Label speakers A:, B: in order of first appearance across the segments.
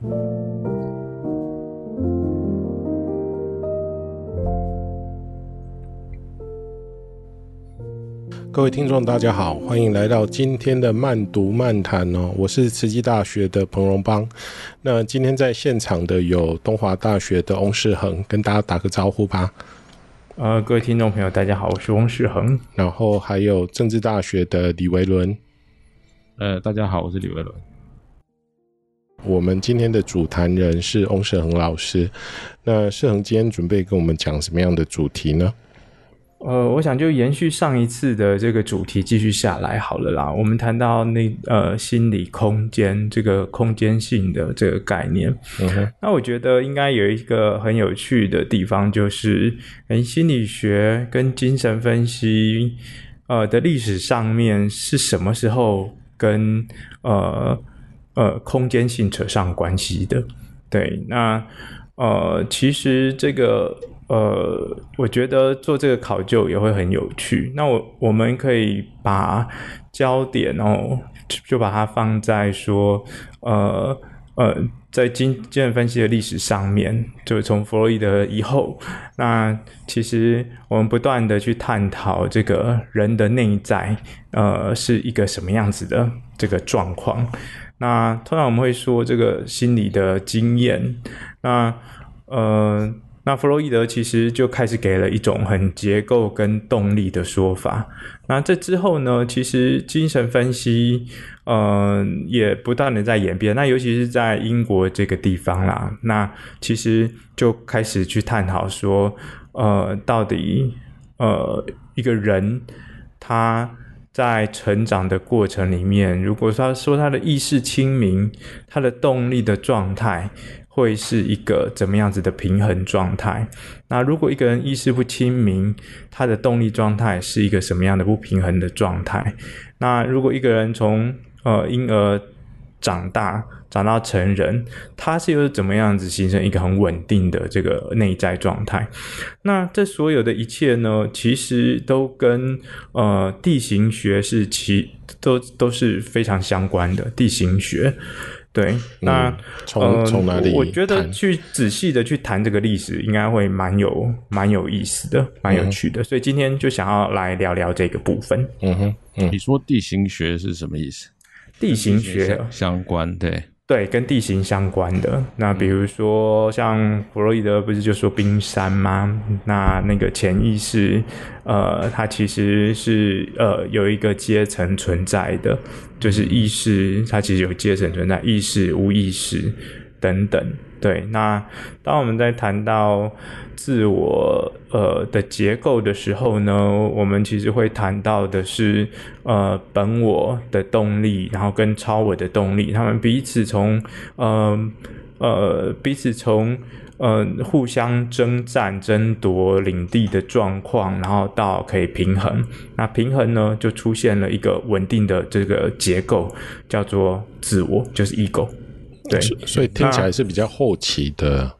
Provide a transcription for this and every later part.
A: 各位听众，大家好，欢迎来到今天的慢读漫谈哦。我是慈济大学的彭荣邦。那今天在现场的有东华大学的翁世恒，跟大家打个招呼吧。
B: 呃，各位听众朋友，大家好，我是翁世恒。
A: 然后还有政治大学的李维伦。
C: 呃，大家好，我是李维伦。
A: 我们今天的主谈人是翁世恒老师。那世恒今天准备跟我们讲什么样的主题呢？
B: 呃，我想就延续上一次的这个主题继续下来好了啦。我们谈到那呃心理空间这个空间性的这个概念，嗯哼，那我觉得应该有一个很有趣的地方，就是诶心理学跟精神分析呃的历史上面是什么时候跟呃呃空间性扯上关系的？对，那呃其实这个。呃，我觉得做这个考究也会很有趣。那我我们可以把焦点哦，就把它放在说，呃呃，在经精神分析的历史上面，就是从弗洛伊德以后，那其实我们不断的去探讨这个人的内在，呃，是一个什么样子的这个状况。那通常我们会说这个心理的经验，那呃。那弗洛伊德其实就开始给了一种很结构跟动力的说法。那这之后呢，其实精神分析，呃，也不断的在演变。那尤其是在英国这个地方啦，那其实就开始去探讨说，呃，到底呃一个人他在成长的过程里面，如果说说他的意识清明，他的动力的状态。会是一个怎么样子的平衡状态？那如果一个人意识不清明，他的动力状态是一个什么样的不平衡的状态？那如果一个人从呃婴儿长大长到成人，他是又是怎么样子形成一个很稳定的这个内在状态？那这所有的一切呢，其实都跟呃地形学是其都都是非常相关的地形学。对，那从从、嗯、哪里？我觉得去仔细的去谈这个历史，应该会蛮有蛮有意思的，蛮有趣的。嗯、所以今天就想要来聊聊这个部分。
C: 嗯哼，嗯，你说地形学是什么意思？
B: 地形学
C: 相关，对。
B: 对，跟地形相关的，那比如说像弗洛伊德不是就说冰山吗？那那个潜意识，呃，它其实是呃有一个阶层存在的，就是意识，它其实有阶层存在，意识、无意识等等。对，那当我们在谈到自我呃的结构的时候呢，我们其实会谈到的是呃本我的动力，然后跟超我的动力，他们彼此从呃呃彼此从呃互相征战争夺领地的状况，然后到可以平衡，那平衡呢就出现了一个稳定的这个结构，叫做自我，就是 ego。对，
A: 所以听起来是比较后期的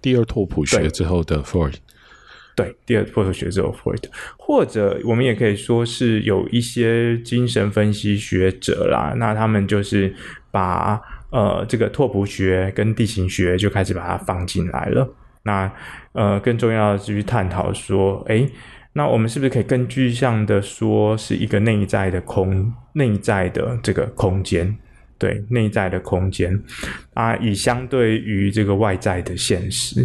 A: 第二拓扑学之后的 Freud。
B: 对，第二拓扑学之后 Freud，或者我们也可以说是有一些精神分析学者啦，那他们就是把呃这个拓扑学跟地形学就开始把它放进来了。那呃更重要的是去探讨说，诶，那我们是不是可以更具象的说是一个内在的空，内在的这个空间？对内在的空间啊，以相对于这个外在的现实，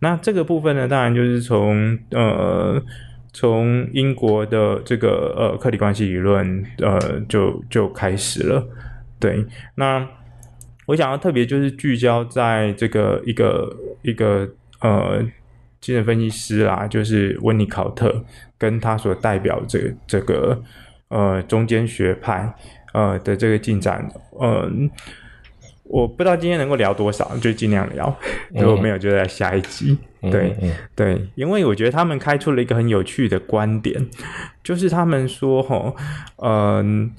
B: 那这个部分呢，当然就是从呃从英国的这个呃客体关系理论呃就就开始了。对，那我想要特别就是聚焦在这个一个一个呃精神分析师啦，就是温尼考特跟他所代表这、这个呃中间学派。呃的这个进展，嗯，我不知道今天能够聊多少，就尽量聊。如果没有，就在下一集。嗯、对、嗯、对，因为我觉得他们开出了一个很有趣的观点，就是他们说，吼，嗯，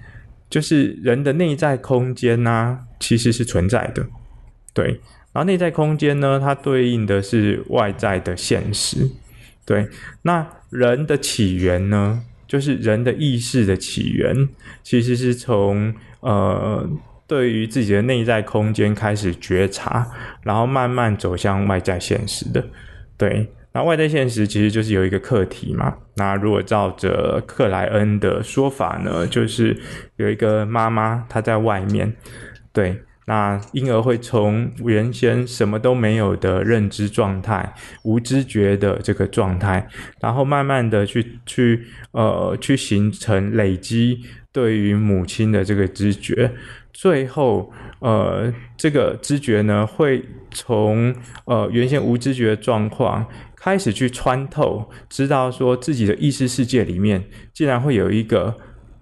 B: 就是人的内在空间呢、啊，其实是存在的。对，然后内在空间呢，它对应的是外在的现实。对，那人的起源呢？就是人的意识的起源，其实是从呃对于自己的内在空间开始觉察，然后慢慢走向外在现实的。对，那外在现实其实就是有一个课题嘛。那如果照着克莱恩的说法呢，就是有一个妈妈她在外面，对。那婴儿会从原先什么都没有的认知状态、无知觉的这个状态，然后慢慢的去去呃去形成累积对于母亲的这个知觉，最后呃这个知觉呢会从呃原先无知觉的状况开始去穿透，知道说自己的意识世界里面竟然会有一个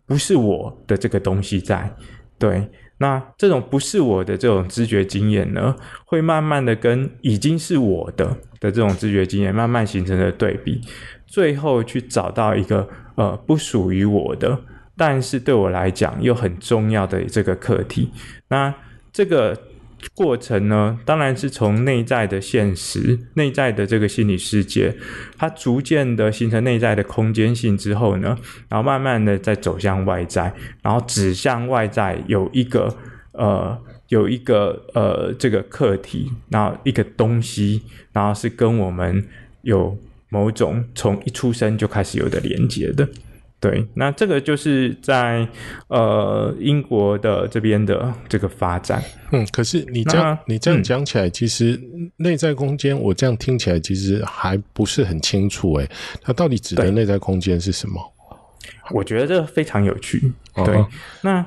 B: 不是我的这个东西在，对。那这种不是我的这种知觉经验呢，会慢慢的跟已经是我的的这种知觉经验慢慢形成的对比，最后去找到一个呃不属于我的，但是对我来讲又很重要的这个课题。那这个。过程呢，当然是从内在的现实、内在的这个心理世界，它逐渐的形成内在的空间性之后呢，然后慢慢的再走向外在，然后指向外在有一个呃有一个呃这个课题，然后一个东西，然后是跟我们有某种从一出生就开始有的连接的。对，那这个就是在呃英国的这边的这个发展。
A: 嗯，可是你这样你这样讲起来，嗯、其实内在空间，我这样听起来其实还不是很清楚。诶，它到底指的内在空间是什么？
B: 我觉得这个非常有趣。对，哦、那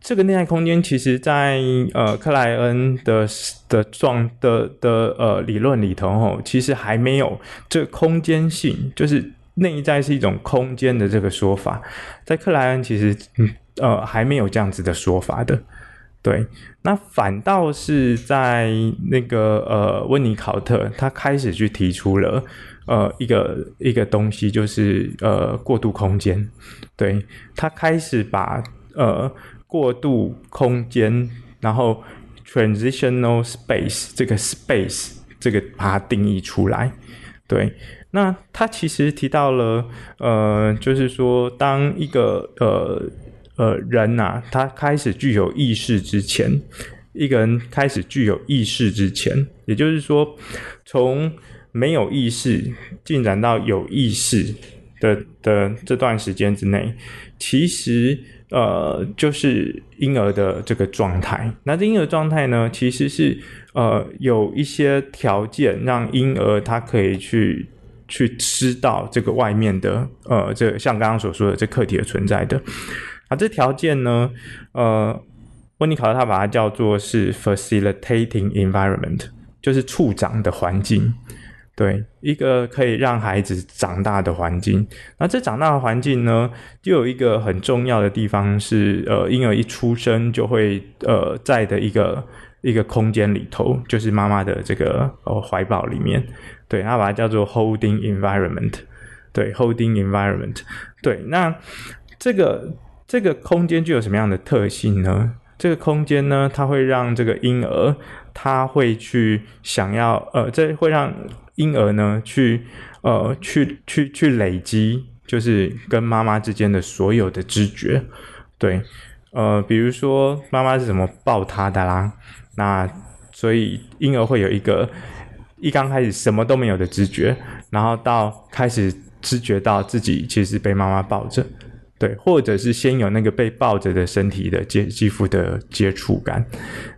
B: 这个内在空间，其实在呃克莱恩的的状的的呃理论里头，吼，其实还没有这空间性，就是。内在是一种空间的这个说法，在克莱恩其实呃还没有这样子的说法的，对。那反倒是在那个呃温尼考特，他开始去提出了呃一个一个东西，就是呃过渡空间，对。他开始把呃过渡空间，然后 transitional space 这个 space 这个把它定义出来，对。那他其实提到了，呃，就是说，当一个呃呃人呐、啊，他开始具有意识之前，一个人开始具有意识之前，也就是说，从没有意识进展到有意识的的这段时间之内，其实呃就是婴儿的这个状态。那这婴儿状态呢，其实是呃有一些条件让婴儿他可以去。去吃到这个外面的，呃，这、像刚刚所说的这课题的存在的，啊，这条件呢，呃，温尼考特他把它叫做是 facilitating environment，就是促长的环境，对，一个可以让孩子长大的环境。那这长大的环境呢，就有一个很重要的地方是，呃，婴儿一出生就会，呃，在的一个一个空间里头，就是妈妈的这个呃怀抱里面。对，他把它叫做 holding environment，对，holding environment，对，那这个这个空间具有什么样的特性呢？这个空间呢，它会让这个婴儿，他会去想要，呃，这会让婴儿呢去，呃，去去去累积，就是跟妈妈之间的所有的知觉，对，呃，比如说妈妈是怎么抱他的啦，那所以婴儿会有一个。一刚开始什么都没有的知觉，然后到开始知觉到自己其实被妈妈抱着，对，或者是先有那个被抱着的身体的接肌肤的接触感，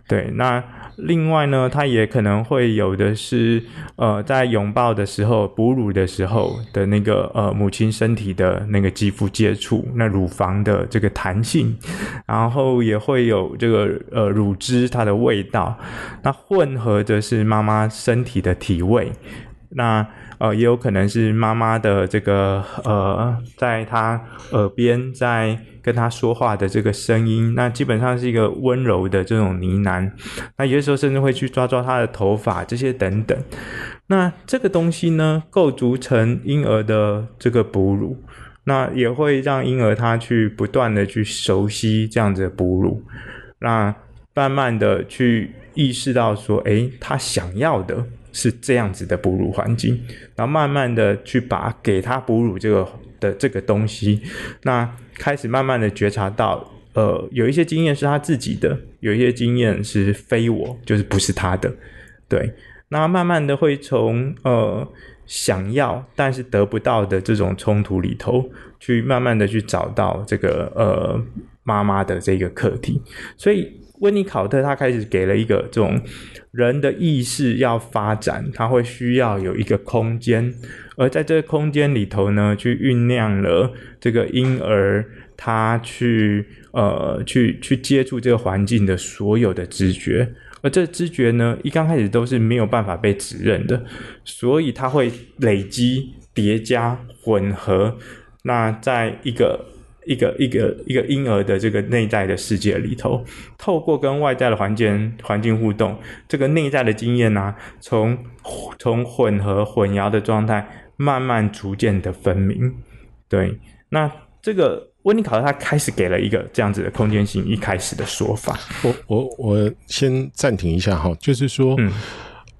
B: 对，那。另外呢，它也可能会有的是，呃，在拥抱的时候、哺乳的时候的那个呃母亲身体的那个肌肤接触，那乳房的这个弹性，然后也会有这个呃乳汁它的味道，那混合着是妈妈身体的体味，那。呃，也有可能是妈妈的这个呃，在她耳边在跟她说话的这个声音，那基本上是一个温柔的这种呢喃。那有的时候甚至会去抓抓她的头发，这些等等。那这个东西呢，构筑成婴儿的这个哺乳，那也会让婴儿他去不断的去熟悉这样子的哺乳，那慢慢的去意识到说，诶，他想要的。是这样子的哺乳环境，然后慢慢的去把给他哺乳这个的这个东西，那开始慢慢的觉察到呃，有一些经验是他自己的，有一些经验是非我，就是不是他的。对，那慢慢的会从呃想要但是得不到的这种冲突里头，去慢慢的去找到这个呃妈妈的这个课题。所以温尼考特他开始给了一个这种人的意识要发展，他会需要有一个空间，而在这个空间里头呢，去酝酿了这个婴儿。他去呃去去接触这个环境的所有的知觉，而这知觉呢，一刚开始都是没有办法被指认的，所以它会累积、叠加、混合。那在一个一个一个一个婴儿的这个内在的世界里头，透过跟外在的环境环境互动，这个内在的经验呢、啊，从从混合混淆的状态，慢慢逐渐的分明。对，那这个。温尼考特他开始给了一个这样子的空间性一开始的说法。
A: 我我我先暂停一下哈，就是说，嗯、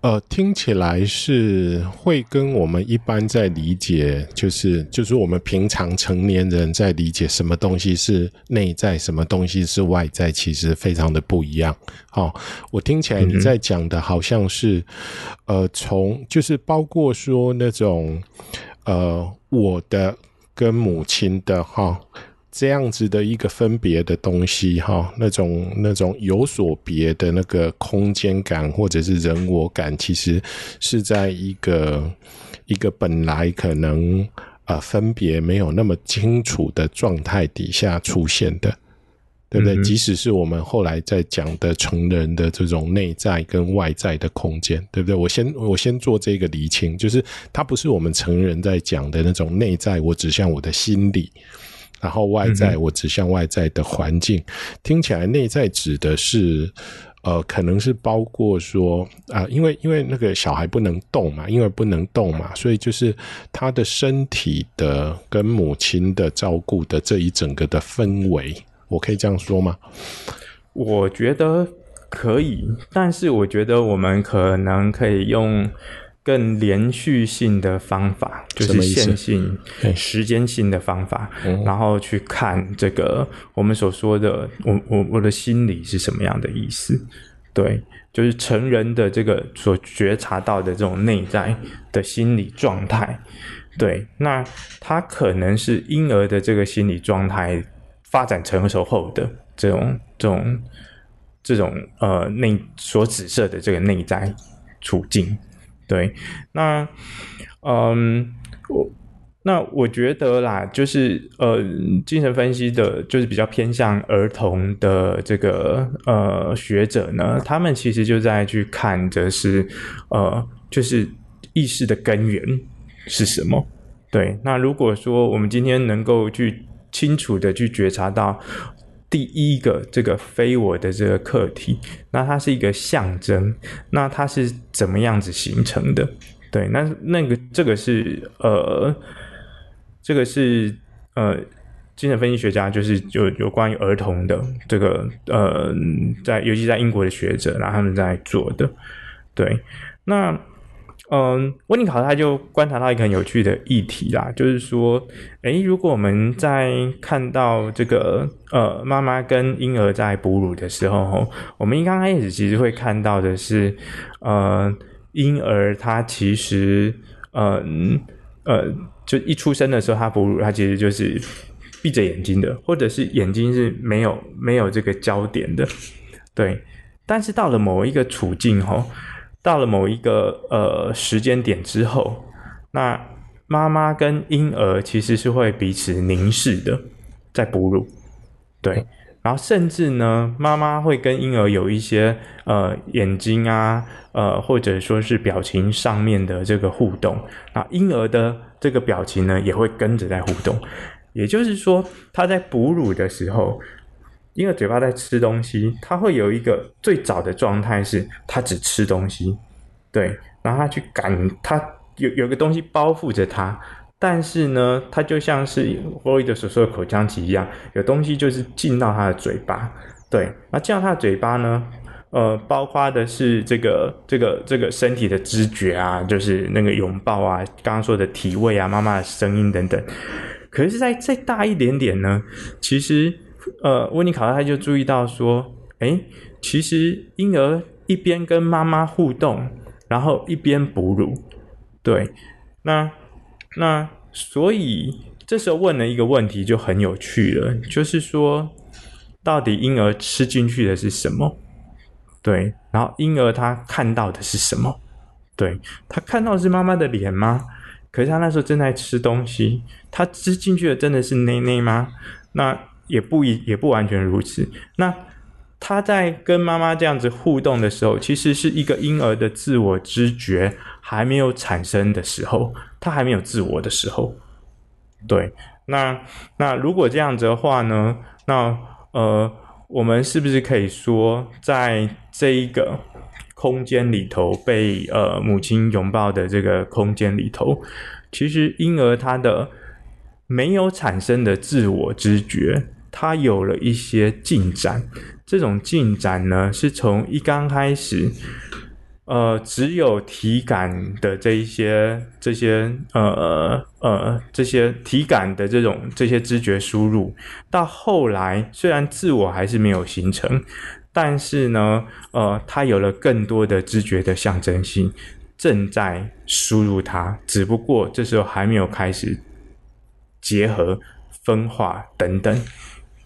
A: 呃，听起来是会跟我们一般在理解，就是就是我们平常成年人在理解什么东西是内在，什么东西是外在，其实非常的不一样。好，我听起来你在讲的好像是，嗯、呃，从就是包括说那种呃，我的跟母亲的哈。这样子的一个分别的东西，哈，那种那种有所别的那个空间感，或者是人我感，其实是在一个一个本来可能呃分别没有那么清楚的状态底下出现的，对不对？嗯、即使是我们后来在讲的成人的这种内在跟外在的空间，对不对？我先我先做这个厘清，就是它不是我们成人在讲的那种内在，我指向我的心理。然后外在，我指向外在的环境，嗯、听起来内在指的是，呃，可能是包括说啊、呃，因为因为那个小孩不能动嘛，因为不能动嘛，所以就是他的身体的跟母亲的照顾的这一整个的氛围，我可以这样说吗？
B: 我觉得可以，但是我觉得我们可能可以用。更连续性的方法，就是线性、时间性的方法，然后去看这个我们所说的“我我我的心理是什么样的意思”。对，就是成人的这个所觉察到的这种内在的心理状态。对，那它可能是婴儿的这个心理状态发展成熟后的这种这种这种呃内所指涉的这个内在处境。对，那，嗯，我那我觉得啦，就是呃，精神分析的，就是比较偏向儿童的这个呃学者呢，他们其实就在去看着是呃，就是意识的根源是什么。对，那如果说我们今天能够去清楚的去觉察到。第一个这个非我的这个课题，那它是一个象征，那它是怎么样子形成的？对，那那个这个是呃，这个是呃，精神分析学家就是有有关于儿童的这个呃，在尤其在英国的学者，然后他们在做的，对，那。嗯，温尼考特他就观察到一个很有趣的议题啦，就是说，诶，如果我们在看到这个呃妈妈跟婴儿在哺乳的时候，我们一刚开始其实会看到的是，呃，婴儿他其实，嗯呃，呃，就一出生的时候他哺乳，他其实就是闭着眼睛的，或者是眼睛是没有没有这个焦点的，对。但是到了某一个处境吼。到了某一个呃时间点之后，那妈妈跟婴儿其实是会彼此凝视的，在哺乳，对，然后甚至呢，妈妈会跟婴儿有一些呃眼睛啊，呃或者说是表情上面的这个互动，那婴儿的这个表情呢也会跟着在互动，也就是说，他在哺乳的时候。婴儿嘴巴在吃东西，他会有一个最早的状态是，他只吃东西，对，然后他去感，他有有个东西包覆着他，但是呢，他就像是弗洛伊德所说的口腔期一样，有东西就是进到他的嘴巴，对，那进到他的嘴巴呢，呃，包括的是这个这个这个身体的知觉啊，就是那个拥抱啊，刚刚说的体味啊，妈妈的声音等等，可是再再大一点点呢，其实。呃，温尼考特他就注意到说，哎，其实婴儿一边跟妈妈互动，然后一边哺乳，对，那那所以这时候问了一个问题就很有趣了，就是说，到底婴儿吃进去的是什么？对，然后婴儿他看到的是什么？对，他看到是妈妈的脸吗？可是他那时候正在吃东西，他吃进去的真的是内内吗？那也不一也不完全如此。那他在跟妈妈这样子互动的时候，其实是一个婴儿的自我知觉还没有产生的时候，他还没有自我的时候。对，那那如果这样子的话呢？那呃，我们是不是可以说，在这一个空间里头被呃母亲拥抱的这个空间里头，其实婴儿他的没有产生的自我知觉，他有了一些进展。这种进展呢，是从一刚开始。呃，只有体感的这一些、这些呃呃这些体感的这种这些知觉输入，到后来虽然自我还是没有形成，但是呢，呃，它有了更多的知觉的象征性正在输入它，只不过这时候还没有开始结合、分化等等。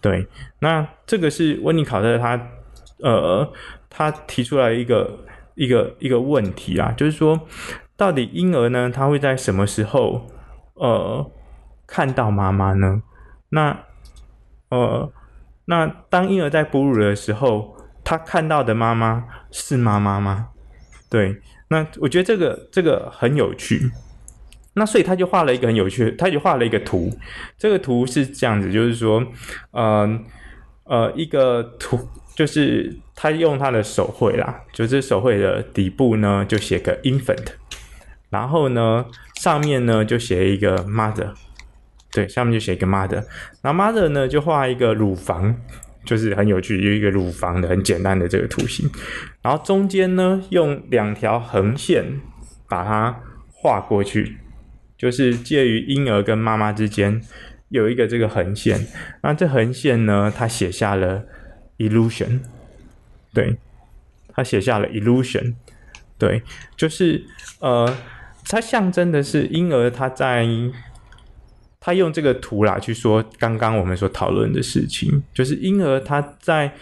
B: 对，那这个是温尼考特他呃他提出来一个。一个一个问题啊，就是说，到底婴儿呢，他会在什么时候呃看到妈妈呢？那呃，那当婴儿在哺乳的时候，他看到的妈妈是妈妈吗？对，那我觉得这个这个很有趣。那所以他就画了一个很有趣，他就画了一个图。这个图是这样子，就是说，呃呃，一个图。就是他用他的手绘啦，就是手绘的底部呢就写个 infant，然后呢上面呢就写一个 mother，对，上面就写一个 mother，然后 mother 呢就画一个乳房，就是很有趣，有一个乳房的很简单的这个图形，然后中间呢用两条横线把它画过去，就是介于婴儿跟妈妈之间有一个这个横线，那这横线呢他写下了。illusion，对，他写下了 illusion，对，就是呃，它象征的是婴儿他在，他用这个图啦去说刚刚我们所讨论的事情，就是婴儿他在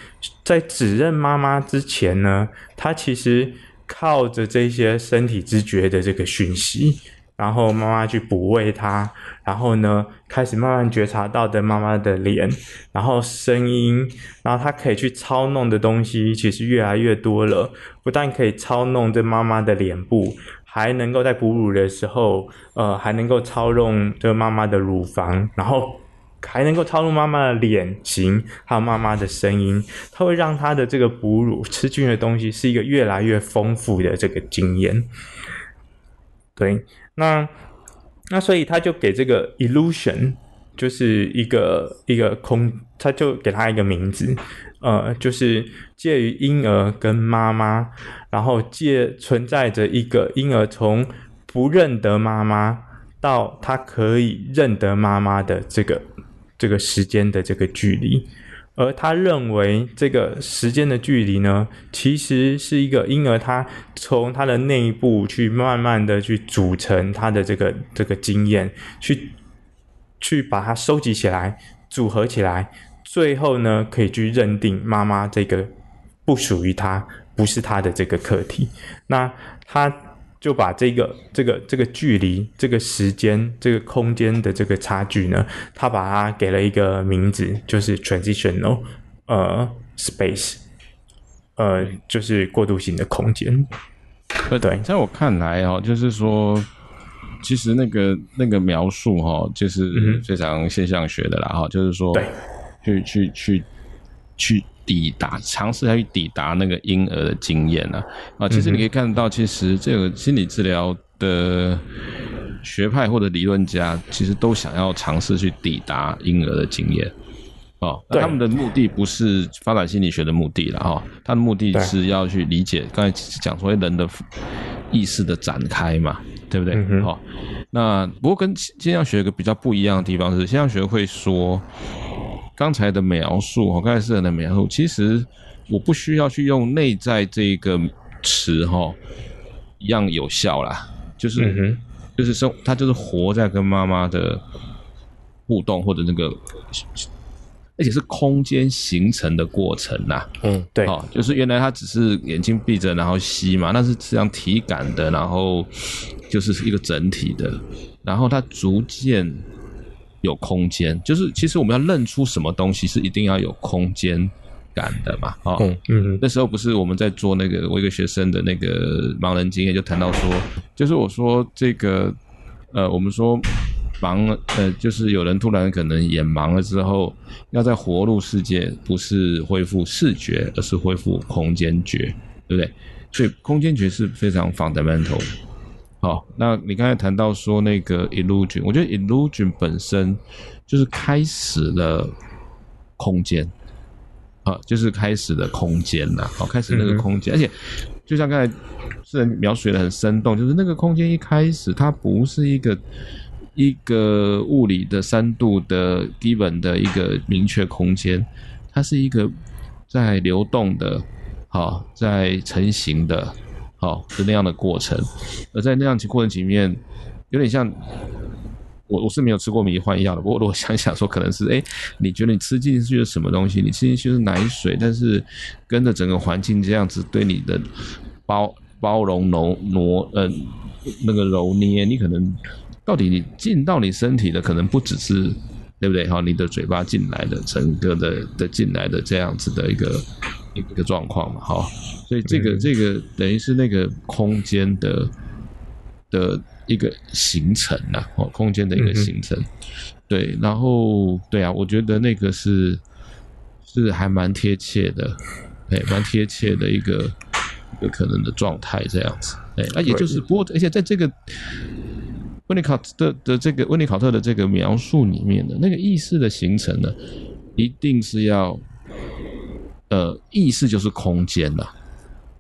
B: 在指认妈妈之前呢，他其实靠着这些身体知觉的这个讯息。然后妈妈去哺喂他，然后呢，开始慢慢觉察到的妈妈的脸，然后声音，然后他可以去操弄的东西其实越来越多了。不但可以操弄这妈妈的脸部，还能够在哺乳的时候，呃，还能够操弄这妈妈的乳房，然后还能够操弄妈妈的脸型，还有妈妈的声音。它会让他的这个哺乳吃进的东西是一个越来越丰富的这个经验。对。那那所以他就给这个 illusion 就是一个一个空，他就给他一个名字，呃，就是介于婴儿跟妈妈，然后借存在着一个婴儿从不认得妈妈到他可以认得妈妈的这个这个时间的这个距离。而他认为，这个时间的距离呢，其实是一个婴儿他从他的内部去慢慢的去组成他的这个这个经验，去去把它收集起来，组合起来，最后呢，可以去认定妈妈这个不属于他，不是他的这个课题。那他。就把这个这个这个距离、这个时间、这个空间的这个差距呢，他把它给了一个名字，就是 transitional 呃 space，呃，就是过渡性的空间。对，
C: 在我看来哦，就是说，其实那个那个描述哈，就是非常现象学的啦哈，就是说，对，去去去去。抵达，尝试要去抵达那个婴儿的经验呢？啊，其实你可以看得到，其实这个心理治疗的学派或者理论家，其实都想要尝试去抵达婴儿的经验。哦，那他们的目的不是发展心理学的目的了哈，他的目的是要去理解刚才讲说人的意识的展开嘛，对不对？好，那不过跟现象学有个比较不一样的地方是，现象学会说。刚才的描述，哈，刚才是人的描述，其实我不需要去用内在这个词，哈，一样有效啦。就是，嗯、就是生，他就是活在跟妈妈的互动或者那个，而且是空间形成的过程呐。
B: 嗯，对，
C: 哦，就是原来他只是眼睛闭着然后吸嘛，那是这样体感的，然后就是一个整体的，然后他逐渐。有空间，就是其实我们要认出什么东西是一定要有空间感的嘛，哦，嗯嗯，那时候不是我们在做那个我一个学生的那个盲人经验，就谈到说，就是我说这个，呃，我们说盲，呃，就是有人突然可能眼盲了之后，要在活入世界，不是恢复视觉，而是恢复空间觉，对不对？所以空间觉是非常 fundamental 的。好，那你刚才谈到说那个 illusion，我觉得 illusion 本身就是开始了空间，啊，就是开始的空间呐，好，开始那个空间，嗯、而且就像刚才是人描述的很生动，就是那个空间一开始它不是一个一个物理的三度的 given 的一个明确空间，它是一个在流动的，好，在成型的。哦，是那样的过程，而在那样过程里面，有点像我我是没有吃过迷幻药的，不过我想想说，可能是哎，你觉得你吃进去的什么东西？你吃进去是奶水，但是跟着整个环境这样子对你的包包容揉挪呃那个揉捏，你可能到底你进到你身体的可能不只是对不对？哈，你的嘴巴进来的整个的的进来的这样子的一个。一个状况嘛，哈，所以这个这个等于是那个空间的的一个形成呐，哦，空间的一个形成，对，然后对啊，我觉得那个是是还蛮贴切的，哎，蛮贴切的一个一个可能的状态这样子，哎，那也就是不过，而且在这个温尼考特的的这个温尼考特的这个描述里面的那个意识的形成呢，一定是要。呃，意识就是空间呐，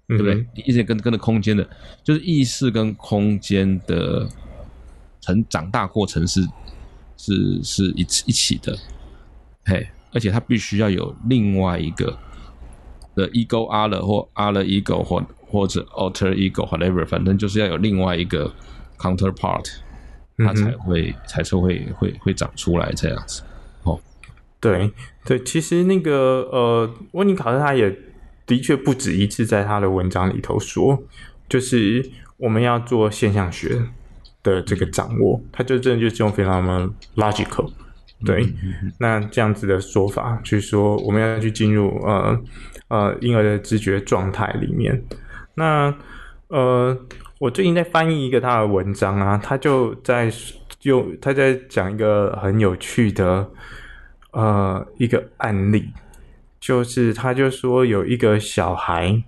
C: 对不对？意识跟跟着空间的，就是意识跟空间的成长大过程是是是一一起的，嘿，而且它必须要有另外一个的 ego other 或 other ego 或或者 alter ego whatever，反正就是要有另外一个 counterpart，它才会、嗯、才是会会会长出来这样子。
B: 对对，其实那个呃，温尼考特他也的确不止一次在他的文章里头说，就是我们要做现象学的这个掌握，他就真的就是用非常的 logical，对，那这样子的说法，就是说我们要去进入呃呃婴儿的知觉状态里面。那呃，我最近在翻译一个他的文章啊，他就在用他在讲一个很有趣的。呃，一个案例，就是他就说有一个小孩，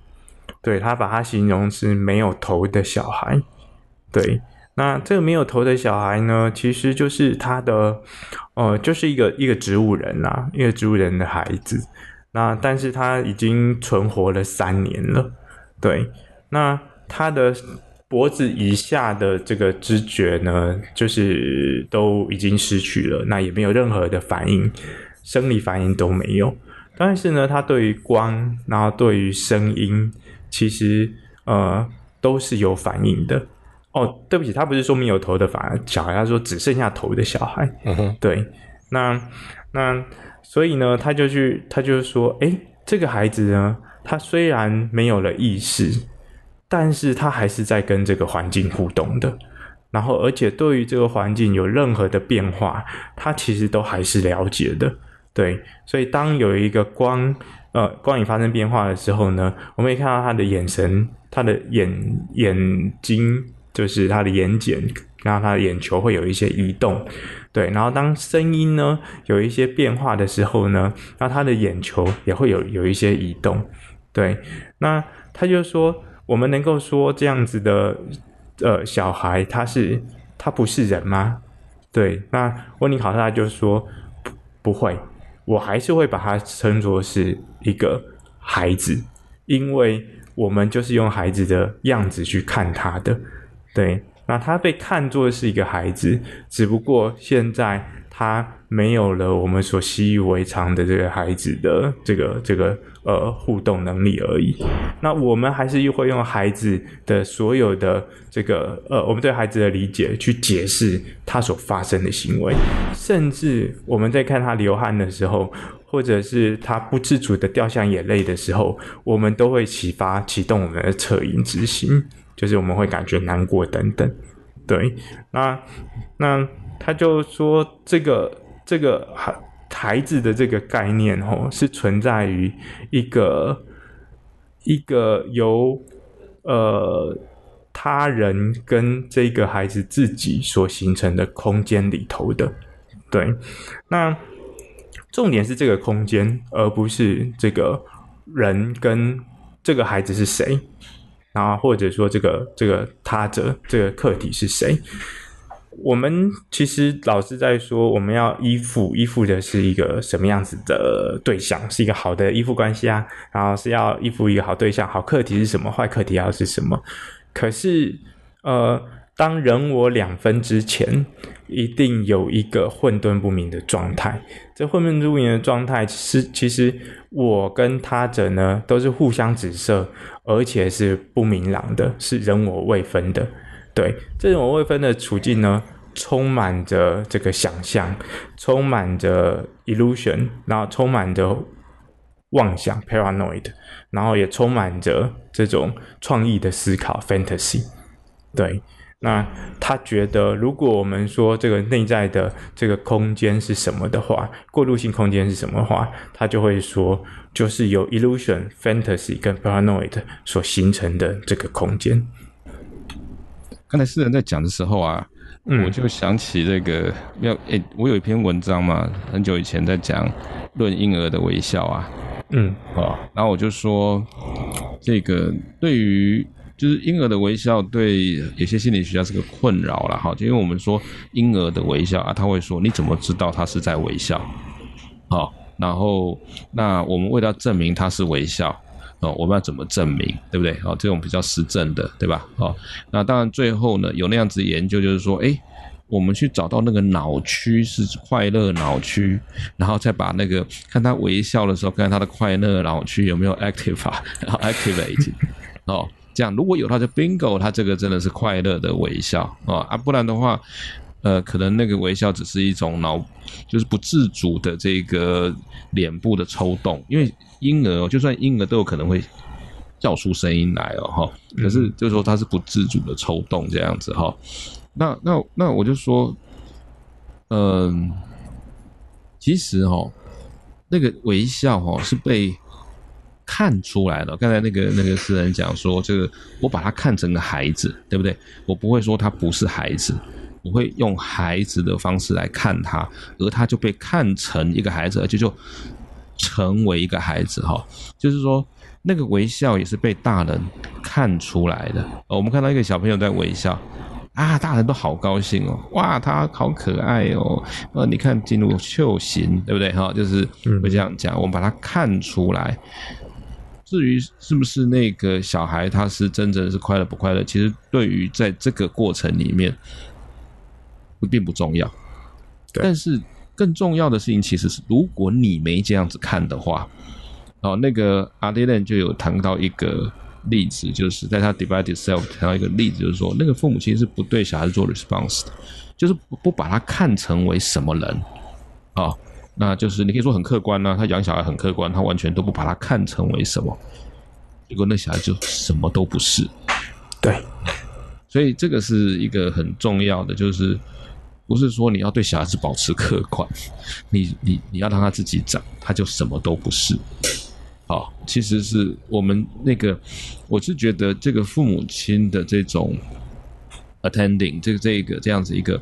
B: 对，他把他形容是没有头的小孩，对，那这个没有头的小孩呢，其实就是他的，呃，就是一个一个植物人呐，一个植物人的孩子，那但是他已经存活了三年了，对，那他的脖子以下的这个知觉呢，就是都已经失去了，那也没有任何的反应，生理反应都没有。但是呢，他对于光，然后对于声音，其实呃都是有反应的。哦，对不起，他不是说没有头的反而小孩，他说只剩下头的小孩。嗯哼，对。那那所以呢，他就去，他就说，诶，这个孩子呢，他虽然没有了意识。但是他还是在跟这个环境互动的，然后而且对于这个环境有任何的变化，他其实都还是了解的。对，所以当有一个光，呃，光影发生变化的时候呢，我们可以看到他的眼神，他的眼眼睛，就是他的眼睑，然后他的眼球会有一些移动。对，然后当声音呢有一些变化的时候呢，那他的眼球也会有有一些移动。对，那他就说。我们能够说这样子的，呃，小孩他是他不是人吗？对，那温尼考特就说不，不会，我还是会把他称作是一个孩子，因为我们就是用孩子的样子去看他的，对，那他被看作是一个孩子，只不过现在他没有了我们所习以为常的这个孩子的这个这个呃互动能力而已。那我们还是会用孩子的所有的这个呃，我们对孩子的理解去解释他所发生的行为，甚至我们在看他流汗的时候，或者是他不自主的掉下眼泪的时候，我们都会启发启动我们的恻隐之心，就是我们会感觉难过等等。对，那那他就说，这个这个孩子的这个概念哦，是存在于一个一个由呃他人跟这个孩子自己所形成的空间里头的。对，那重点是这个空间，而不是这个人跟这个孩子是谁。然后，或者说这个这个他者这个客体是谁？我们其实老是在说，我们要依附，依附的是一个什么样子的对象？是一个好的依附关系啊，然后是要依附一个好对象，好课题是什么？坏课题要是什么？可是，呃，当人我两分之前，一定有一个混沌不明的状态。这混沌不明的状态是，其实我跟他者呢，都是互相指涉。而且是不明朗的，是人我未分的。对，这种未分的处境呢，充满着这个想象，充满着 illusion，然后充满着妄想 paranoid，然后也充满着这种创意的思考 fantasy。对，那他觉得，如果我们说这个内在的这个空间是什么的话，过渡性空间是什么的话，他就会说。就是由 illusion、fantasy 跟 paranoid 所形成的这个空间。
C: 刚才诗人在讲的时候啊，嗯、我就想起这个要诶、欸，我有一篇文章嘛，很久以前在讲论婴儿的微笑啊，嗯啊，然后我就说这个对于就是婴儿的微笑，对有些心理学家是个困扰了哈，就因为我们说婴儿的微笑啊，他会说你怎么知道他是在微笑？好。然后，那我们为了证明他是微笑，哦，我们要怎么证明，对不对？哦，这种比较实证的，对吧？哦，那当然最后呢，有那样子研究，就是说，诶，我们去找到那个脑区是快乐脑区，然后再把那个看他微笑的时候，看他的快乐脑区有没有 active 啊，然后 activate，哦，这样如果有他就 bingo，他这个真的是快乐的微笑，哦，啊，不然的话。呃，可能那个微笑只是一种脑，就是不自主的这个脸部的抽动，因为婴儿哦就算婴儿都有可能会叫出声音来哦，哈，可是就是说他是不自主的抽动这样子哈。那那那我就说，嗯、呃，其实哈，那个微笑哈是被看出来了。刚才那个那个诗人讲说，这个我把他看成个孩子，对不对？我不会说他不是孩子。我会用孩子的方式来看他，而他就被看成一个孩子，而且就成为一个孩子哈。就是说，那个微笑也是被大人看出来的。我们看到一个小朋友在微笑啊，大人都好高兴哦，哇，他好可爱哦。呃，你看进入秀行，对不对哈？就是会这样讲，我们把它看出来。至于是不是那个小孩他是真正是快乐不快乐，其实对于在这个过程里面。并不重要，但是更重要的事情其实是，如果你没这样子看的话，哦，那个阿德勒就有谈到一个例子，就是在他 Divided Self 谈到一个例子，就是说那个父母亲是不对小孩子做 response 的，就是不不把他看成为什么人，啊、哦，那就是你可以说很客观呢、啊，他养小孩很客观，他完全都不把他看成为什么，结果那小孩就什么都不是，
B: 对，
C: 所以这个是一个很重要的，就是。不是说你要对小孩子保持客观，你你你要让他自己长，他就什么都不是。好，其实是我们那个，我是觉得这个父母亲的这种 attending，这个这个这样子一个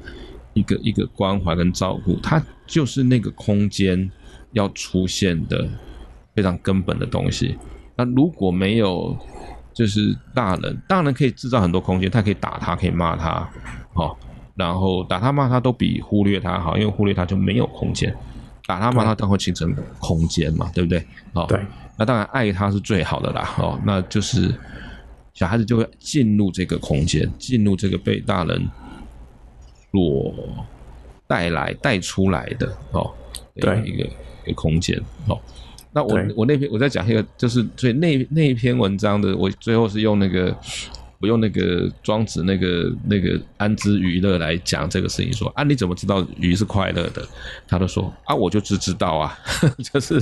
C: 一个一个关怀跟照顾，它就是那个空间要出现的非常根本的东西。那如果没有，就是大人，大人可以制造很多空间，他可以打他，可以骂他，好。然后打他骂他都比忽略他好，因为忽略他就没有空间，打他骂他都会形成空间嘛，对不对？哦，对。那当然爱他是最好的啦，哦，那就是小孩子就会进入这个空间，进入这个被大人所带来带出来的哦，
B: 对
C: 一个一个空间哦。那我我那篇我在讲一个，就是所以那那一篇文章的，我最后是用那个我用那个庄子那个那个安之娱乐来讲这个事情，说啊你怎么知道鱼是快乐的？他都说啊我就只知道啊，就是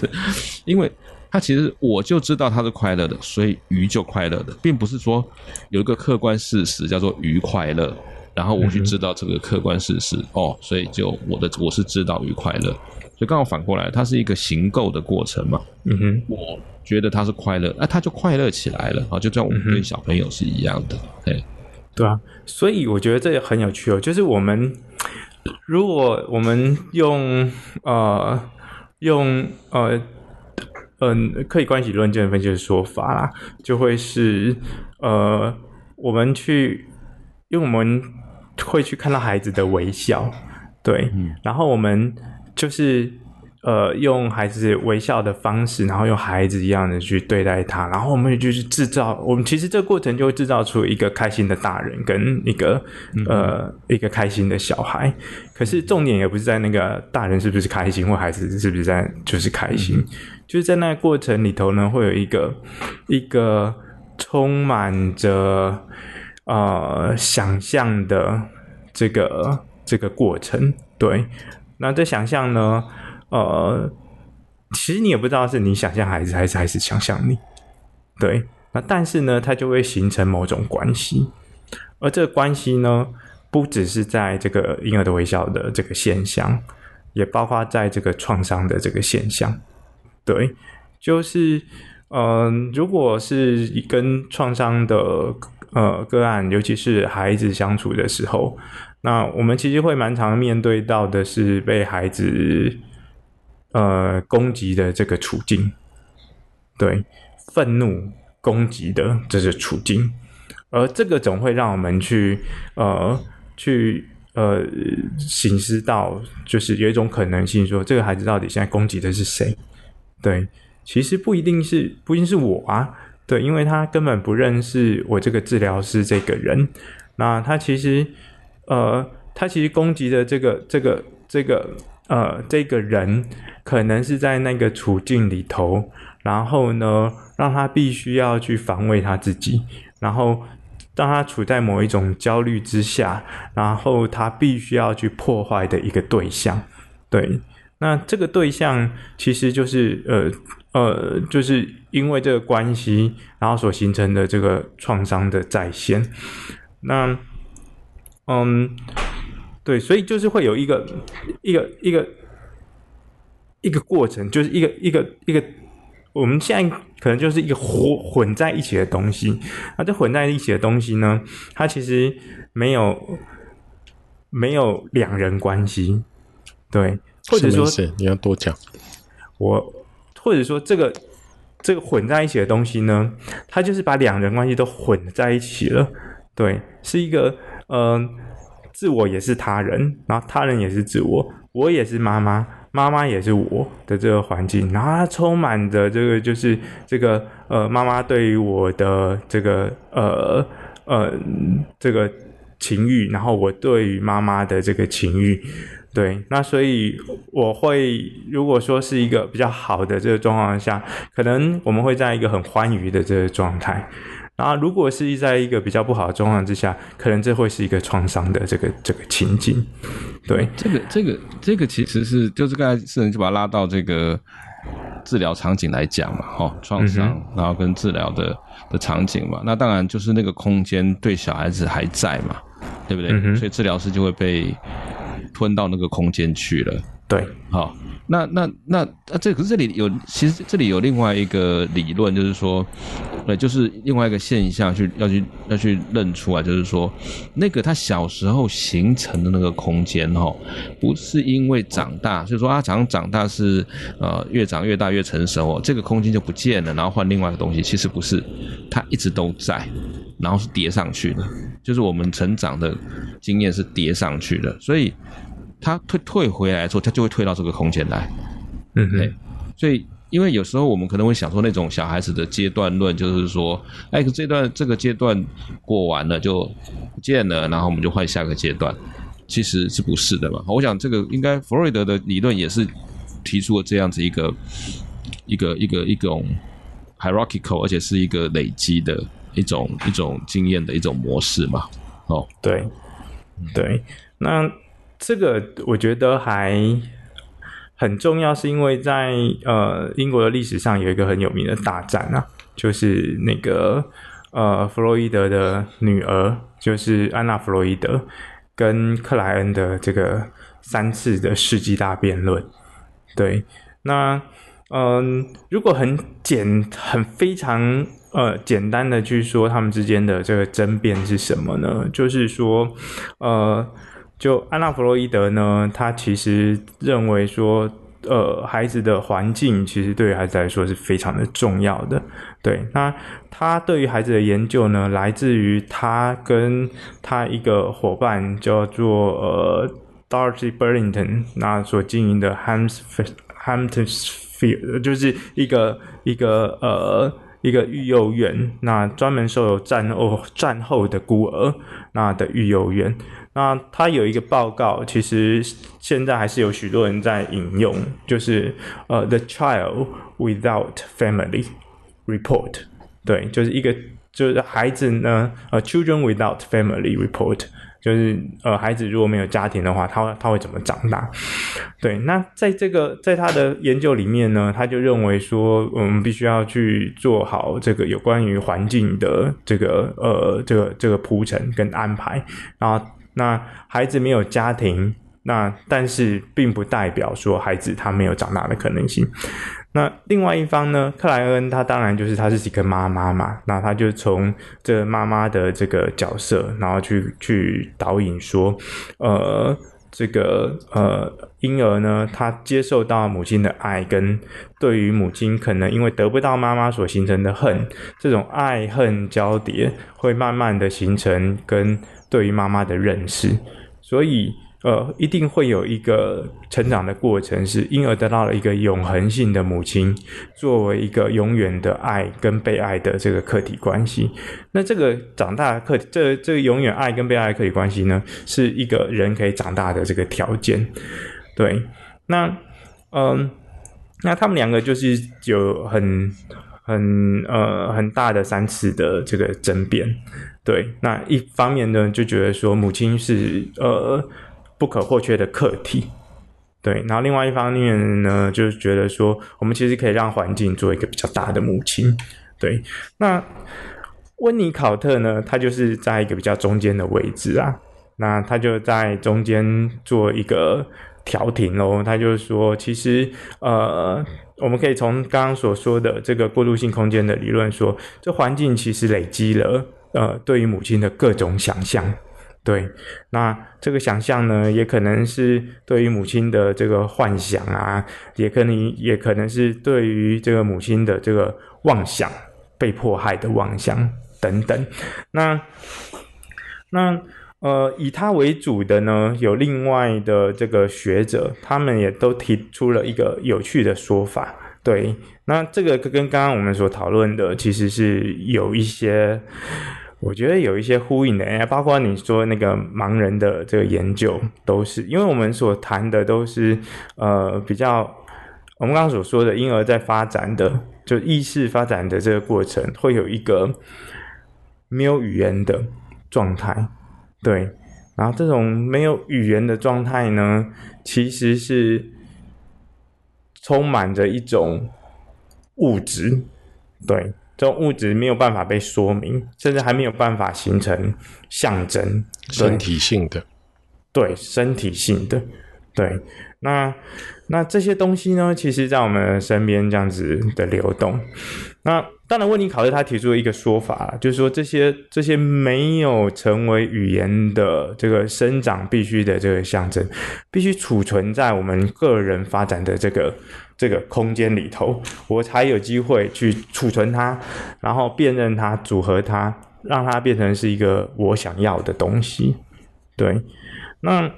C: 因为他其实我就知道它是快乐的，所以鱼就快乐的，并不是说有一个客观事实叫做鱼快乐，然后我去知道这个客观事实、嗯、哦，所以就我的我是知道鱼快乐。所以刚好反过来，它是一个行构的过程嘛。
B: 嗯哼，
C: 我觉得他是快乐，那、啊、他就快乐起来了啊，就像我们对小朋友是一样的。对、嗯，
B: 对啊，所以我觉得这也很有趣哦。就是我们如果我们用呃用呃嗯、呃、客体关系论证分析的说法啦，就会是呃我们去，因为我们会去看到孩子的微笑，对，嗯、然后我们。就是呃，用孩子微笑的方式，然后用孩子一样的去对待他，然后我们就是制造，我们其实这个过程就会制造出一个开心的大人跟一个呃一个开心的小孩。可是重点也不是在那个大人是不是开心，或孩子是不是在就是开心，就是在那个过程里头呢，会有一个一个充满着呃想象的这个这个过程，对。那这想象呢？呃，其实你也不知道是你想象孩子，还是还是想象你。对，那但是呢，它就会形成某种关系，而这个关系呢，不只是在这个婴儿的微笑的这个现象，也包括在这个创伤的这个现象。对，就是，嗯、呃，如果是跟创伤的呃个案，尤其是孩子相处的时候。那我们其实会蛮常面对到的是被孩子呃攻击的这个处境，对，愤怒攻击的这个处境，而这个总会让我们去呃去呃醒思到，就是有一种可能性说，这个孩子到底现在攻击的是谁？对，其实不一定是不一定是我啊，对，因为他根本不认识我这个治疗师这个人，那他其实。呃，他其实攻击的这个、这个、这个呃，这个人可能是在那个处境里头，然后呢，让他必须要去防卫他自己，然后当他处在某一种焦虑之下，然后他必须要去破坏的一个对象。对，那这个对象其实就是呃呃，就是因为这个关系，然后所形成的这个创伤的再现。那。嗯，对，所以就是会有一个一个一个一个过程，就是一个一个一个，我们现在可能就是一个混混在一起的东西。那这混在一起的东西呢，它其实没有没有两人关系，对，或者说
A: 是你要多讲。
B: 我或者说这个这个混在一起的东西呢，它就是把两人关系都混在一起了，对，是一个。嗯、呃，自我也是他人，然后他人也是自我，我也是妈妈，妈妈也是我的这个环境，然后它充满着这个就是这个呃妈妈对于我的这个呃呃这个情欲，然后我对于妈妈的这个情欲，对，那所以我会如果说是一个比较好的这个状况下，可能我们会在一个很欢愉的这个状态。啊，如果是在一个比较不好的状况之下，可能这会是一个创伤的这个这个情景。对，
C: 这个这个这个其实是就是刚才是就把它拉到这个治疗场景来讲嘛，哈，创伤，然后跟治疗的的场景嘛，那当然就是那个空间对小孩子还在嘛，对不对？所以治疗师就会被吞到那个空间去了。
B: 对，
C: 好。那那那那这可是这里有，其实这里有另外一个理论，就是说，呃，就是另外一个现象去要去要去认出来，就是说，那个他小时候形成的那个空间哈，不是因为长大，所以说他长长大是呃越长越大越成熟哦，这个空间就不见了，然后换另外一个东西，其实不是，它一直都在，然后是叠上去的，就是我们成长的经验是叠上去的，所以。他退退回来之后，他就会退到这个空间来，
B: 嗯对，
C: 所以因为有时候我们可能会想说，那种小孩子的阶段论，就是说，哎，这段这个阶段过完了就不见了，然后我们就换下个阶段。其实是不是的嘛？我想这个应该弗洛伊德的理论也是提出了这样子一个一个一个一种 hierarchical，而且是一个累积的一种一种经验的一种模式嘛。哦，
B: 对，对，那这个我觉得还很重要，是因为在呃英国的历史上有一个很有名的大战啊，就是那个。呃，弗洛伊德的女儿就是安娜·弗洛伊德，跟克莱恩的这个三次的世纪大辩论。对，那嗯、如果很简、很非常呃简单的去说，他们之间的这个争辩是什么呢？就是说，呃，就安娜·弗洛伊德呢，她其实认为说。呃，孩子的环境其实对于孩子来说是非常的重要的。对，那他对于孩子的研究呢，来自于他跟他一个伙伴叫做呃 Dorothy Burlington 那所经营的 Hamptonfield 就是一个一个呃一个育幼院，那专门收有战后战后的孤儿那的育幼院。那他有一个报告，其实现在还是有许多人在引用，就是呃，The Child Without Family Report，对，就是一个就是孩子呢，呃，Children Without Family Report，就是呃，孩子如果没有家庭的话，他他会怎么长大？对，那在这个在他的研究里面呢，他就认为说，我们必须要去做好这个有关于环境的这个呃这个这个铺陈跟安排，然后。那孩子没有家庭，那但是并不代表说孩子他没有长大的可能性。那另外一方呢，克莱恩他当然就是他是一个妈妈嘛，那他就从这妈妈的这个角色，然后去去导引说，呃，这个呃婴儿呢，他接受到母亲的爱，跟对于母亲可能因为得不到妈妈所形成的恨，这种爱恨交叠会慢慢的形成跟。对于妈妈的认识，所以呃，一定会有一个成长的过程，是婴儿得到了一个永恒性的母亲，作为一个永远的爱跟被爱的这个客体关系。那这个长大的客体，这这个永远爱跟被爱客体关系呢，是一个人可以长大的这个条件。对，那嗯、那他们两个就是有很很呃很大的三次的这个争辩。对，那一方面呢，就觉得说母亲是呃不可或缺的课题，对，然后另外一方面呢，就是觉得说我们其实可以让环境做一个比较大的母亲，对。那温尼考特呢，他就是在一个比较中间的位置啊，那他就在中间做一个调停喽，他就是说，其实呃，我们可以从刚刚所说的这个过渡性空间的理论说，这环境其实累积了。呃，对于母亲的各种想象，对，那这个想象呢，也可能是对于母亲的这个幻想啊，也可能也可能是对于这个母亲的这个妄想，被迫害的妄想等等。那那呃，以他为主的呢，有另外的这个学者，他们也都提出了一个有趣的说法。对，那这个跟刚刚我们所讨论的，其实是有一些。我觉得有一些呼应的，哎包括你说那个盲人的这个研究，都是因为我们所谈的都是呃比较，我们刚刚所说的婴儿在发展的就意识发展的这个过程，会有一个没有语言的状态，对，然后这种没有语言的状态呢，其实是充满着一种物质，对。这种物质没有办法被说明，甚至还没有办法形成象征，
A: 身体性的，
B: 对，身体性的，对。那那这些东西呢，其实在我们身边这样子的流动。那当然，温尼考特他提出了一个说法，就是说这些这些没有成为语言的这个生长必须的这个象征，必须储存在我们个人发展的这个。这个空间里头，我才有机会去储存它，然后辨认它，组合它，让它变成是一个我想要的东西。对，那，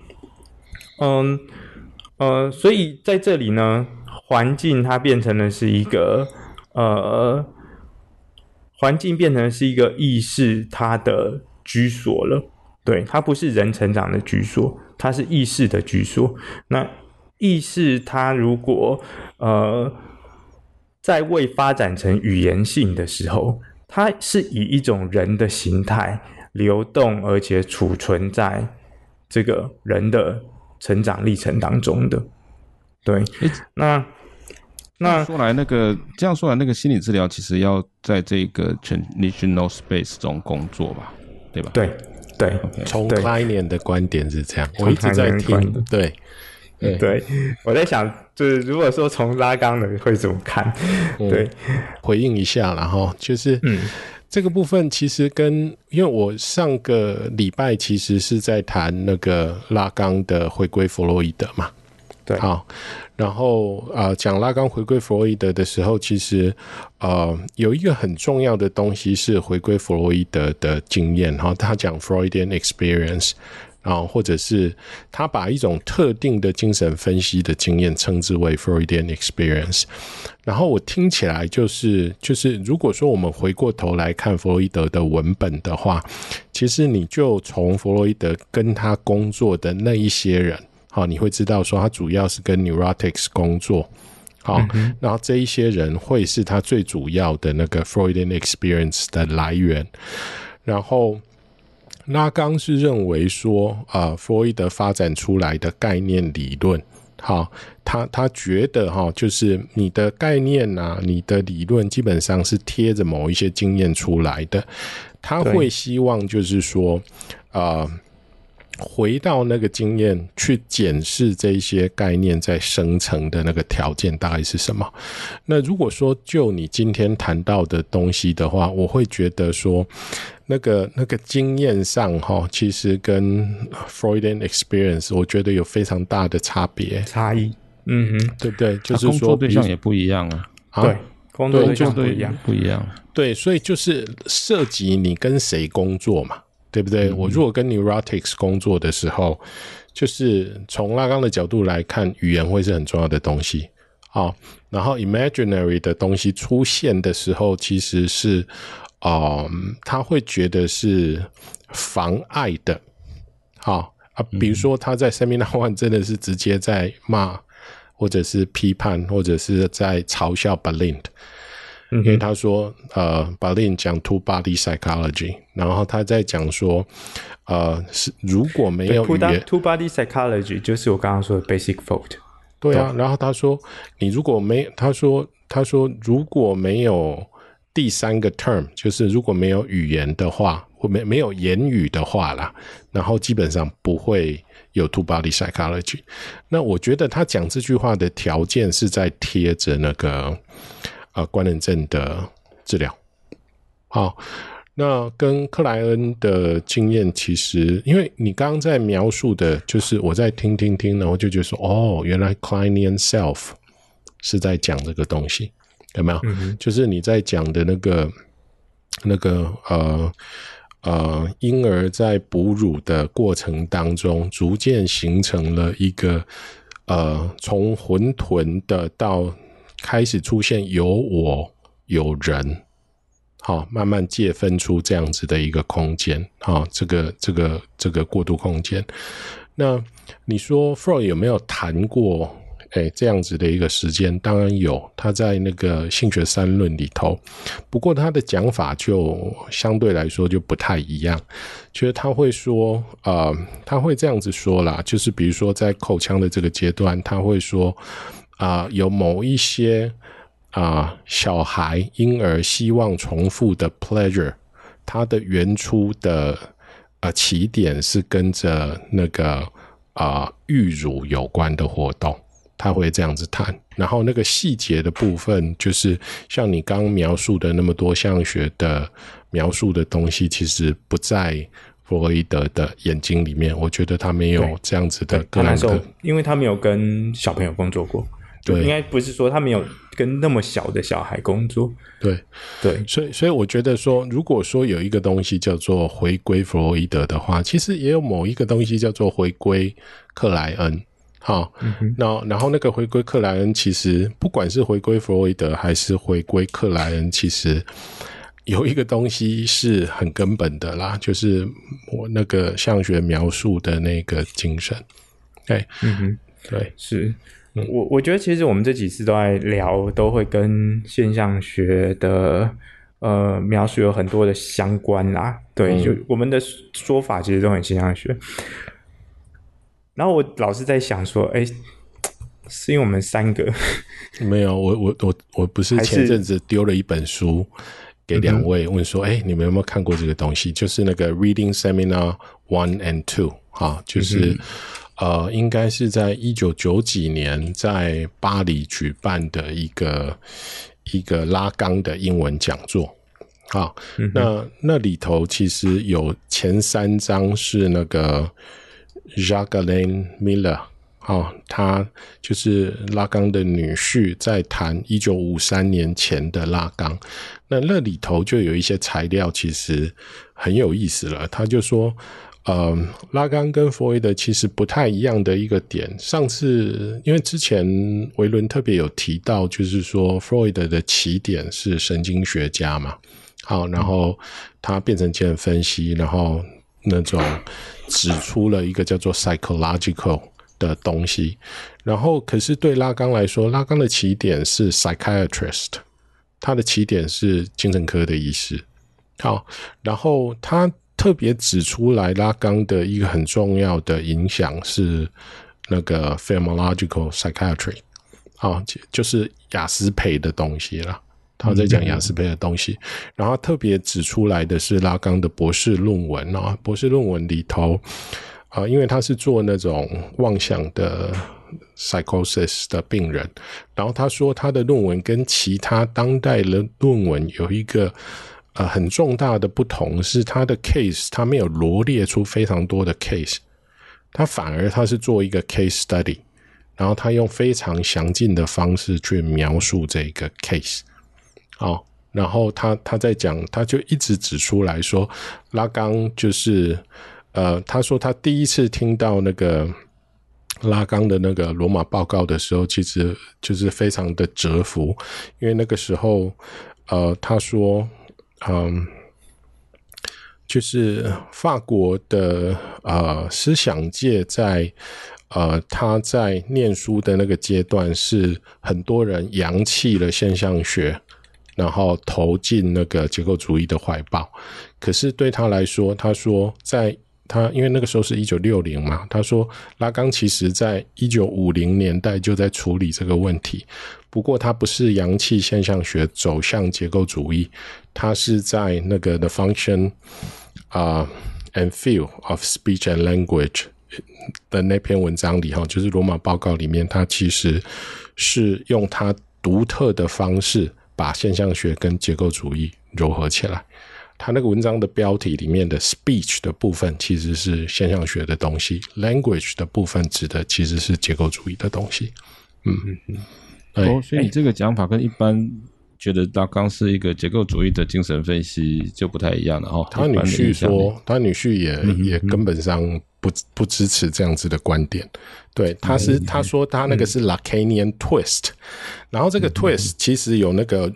B: 嗯，呃，所以在这里呢，环境它变成了是一个，呃，环境变成是一个意识它的居所了。对，它不是人成长的居所，它是意识的居所。那意识它如果呃在未发展成语言性的时候，它是以一种人的形态流动，而且储存在这个人的成长历程当中的。对，那那
C: 说来那个这样说来，那个心理治疗其实要在这个 conditional space 中工作吧，对吧？
B: 对。对，
A: 从 Kleinian 的观点是这样，我一直在听。对，
B: 对，对，我在想，就是如果说从拉缸的会怎么看？对，
A: 嗯、回应一下，然后就是，嗯，这个部分其实跟，因为我上个礼拜其实是在谈那个拉冈的回归弗洛伊德嘛。
B: 对，
A: 好，然后啊，讲、呃、拉冈回归弗洛伊德的时候，其实呃有一个很重要的东西是回归弗洛伊德的经验，然后他讲 Freudian experience，然后或者是他把一种特定的精神分析的经验称之为 Freudian experience，然后我听起来就是就是如果说我们回过头来看弗洛伊德的文本的话，其实你就从弗洛伊德跟他工作的那一些人。好，你会知道说他主要是跟 neurotics 工作，好，嗯、然后这一些人会是他最主要的那个 Freudian experience 的来源。然后拉冈是认为说，啊，弗洛伊德发展出来的概念理论，好，他他觉得哈，就是你的概念呐、啊，你的理论基本上是贴着某一些经验出来的，他会希望就是说，啊。回到那个经验去检视这一些概念在生成的那个条件大概是什么？那如果说就你今天谈到的东西的话，我会觉得说，那个那个经验上哈，其实跟 Freudian experience 我觉得有非常大的差别
B: 差异。嗯哼，
A: 对不对？就是说
C: 工作对象也不一样啊。
B: 啊对，工作对象不一样，
C: 不一样。
A: 对，所以就是涉及你跟谁工作嘛。对不对？我如果跟 neurotics 工作的时候，就是从拉冈的角度来看，语言会是很重要的东西。好，然后 imaginary 的东西出现的时候，其实是，呃，他会觉得是妨碍的。好啊，比如说他在 Seminar One 真的是直接在骂，或者是批判，或者是在嘲笑 Berlin。因为他说，呃，Berlin 讲 two body psychology，然后他在讲说，呃，是如果没有语言
B: two body psychology 就是我刚刚说的 basic fault。
A: 对啊，然后他说，你如果没，他说，他说如果没有第三个 term，就是如果没有语言的话，或没没有言语的话啦，然后基本上不会有 two body psychology。那我觉得他讲这句话的条件是在贴着那个。呃，官能症的治疗，好，那跟克莱恩的经验，其实因为你刚刚在描述的，就是我在听听听，然后就觉得说，哦，原来 Kleinian self 是在讲这个东西，有没有？就是你在讲的那个那个呃呃，婴儿在哺乳的过程当中，逐渐形成了一个呃，从混沌的到开始出现有我有人，好，慢慢界分出这样子的一个空间，好，这个这个这个过渡空间。那你说 Freud 有没有谈过？哎，这样子的一个时间，当然有，他在那个性学三论里头。不过他的讲法就相对来说就不太一样，其实他会说，呃，他会这样子说啦，就是比如说在口腔的这个阶段，他会说。啊、呃，有某一些啊、呃、小孩婴儿希望重复的 pleasure，它的原初的呃起点是跟着那个啊、呃、育乳有关的活动，他会这样子谈。然后那个细节的部分，就是像你刚刚描述的那么多像学的描述的东西，其实不在弗洛伊德的眼睛里面。我觉得他没有这样子的个人的，
B: 因为他没有跟小朋友工作过。对，应该不是说他没有跟那么小的小孩工作。
A: 对，对，所以，所以我觉得说，如果说有一个东西叫做回归弗洛伊德的话，其实也有某一个东西叫做回归克莱恩。好，那、嗯、然后那个回归克莱恩，其实不管是回归弗洛伊德还是回归克莱恩，其实有一个东西是很根本的啦，就是我那个向学描述的那个精神。对，
B: 嗯哼，
A: 对，
B: 是。我我觉得其实我们这几次都在聊，都会跟现象学的呃描述有很多的相关啦。对，就我们的说法其实都很现象学。然后我老是在想说，哎，是因为我们三个
A: 没有我我我我不是前阵子丢了一本书给两位，问说，哎，你们有没有看过这个东西？就是那个 Reading Seminar One and Two，哈，就是。嗯呃，应该是在一九九几年在巴黎举办的一个一个拉冈的英文讲座。好，嗯、那那里头其实有前三章是那个 Jacques-Alain Miller，好，他就是拉冈的女婿，在谈一九五三年前的拉冈。那那里头就有一些材料，其实很有意思了。他就说。呃，拉冈跟弗洛伊德其实不太一样的一个点。上次因为之前维伦特别有提到，就是说弗洛伊德的起点是神经学家嘛，好，然后他变成精神分析，然后那种指出了一个叫做 psychological 的东西。然后可是对拉冈来说，拉冈的起点是 psychiatrist，他的起点是精神科的医师。好，然后他。特别指出来，拉冈的一个很重要的影响是那个 phenomenological psychiatry，啊，就是雅斯培的东西啦。他在讲雅斯培的东西，嗯、然后特别指出来的是拉冈的博士论文啊，博士论文里头啊，因为他是做那种妄想的 psychosis 的病人，然后他说他的论文跟其他当代的论文有一个。呃，很重大的不同是，他的 case 他没有罗列出非常多的 case，他反而他是做一个 case study，然后他用非常详尽的方式去描述这个 case。哦，然后他他在讲，他就一直指出来说，拉冈就是呃，他说他第一次听到那个拉冈的那个罗马报告的时候，其实就是非常的折服，因为那个时候呃，他说。嗯，就是法国的呃思想界在呃他在念书的那个阶段，是很多人扬弃了现象学，然后投进那个结构主义的怀抱。可是对他来说，他说在他因为那个时候是一九六零嘛，他说拉冈其实在一九五零年代就在处理这个问题。不过他不是扬弃现象学走向结构主义，他是在那个 The Function 啊、uh, and Field of Speech and Language 的那篇文章里哈，就是罗马报告里面，它其实是用它独特的方式把现象学跟结构主义糅合起来。他那个文章的标题里面的 Speech 的部分其实是现象学的东西，Language 的部分指的其实是结构主义的东西。嗯嗯嗯。
C: 哦，所以你这个讲法跟一般觉得拉刚是一个结构主义的精神分析就不太一样了哦。
A: 他女婿说，他女婿也、嗯、也根本上不不支持这样子的观点。对，他是、嗯、他说他那个是 Lacanian twist，、嗯、然后这个 twist 其实有那个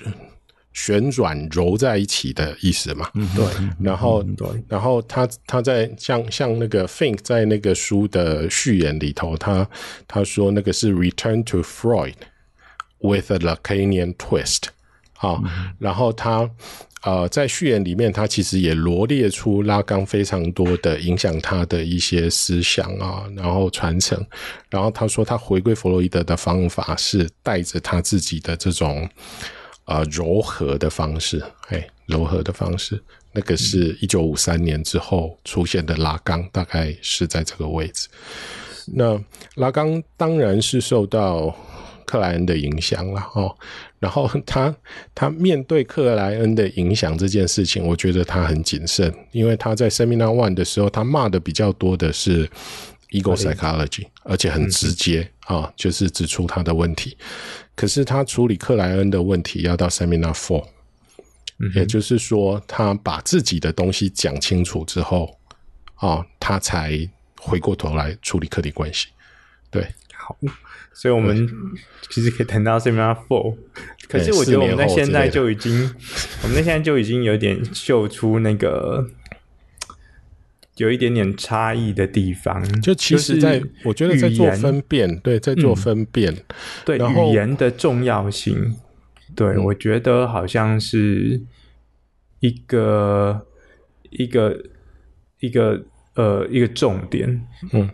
A: 旋转揉在一起的意思嘛。嗯，对。然后，对，然后他他在像像那个 Fink 在那个书的序言里头，他他说那个是 Return to Freud。With a Lacanian twist，好，嗯、然后他呃在序言里面，他其实也罗列出拉冈非常多的影响他的一些思想啊，然后传承。然后他说他回归弗洛伊德的方法是带着他自己的这种呃柔和的方式，哎，柔和的方式，那个是一九五三年之后出现的拉冈，大概是在这个位置。那拉冈当然是受到。克莱恩的影响了哦，然后 他他面对克莱恩的影响这件事情，我觉得他很谨慎，因为他在 Seminar One 的时候，他骂的比较多的是 Ego Psychology，而且很直接啊，就是指出他的问题。可是他处理克莱恩的问题要到 Seminar Four，也就是说，他把自己的东西讲清楚之后，啊，他才回过头来处理客体关系。对。
B: 好，所以我们其实可以谈到 Seminar Four。可是我觉得我们在现在就已经，我们在现在就已经有点秀出那个有一点点差异的地方。
A: 就其实，在我觉得在做分辨，对，在做分辨，
B: 对语言的重要性，对我觉得好像是一个一个一个呃一个重点，嗯。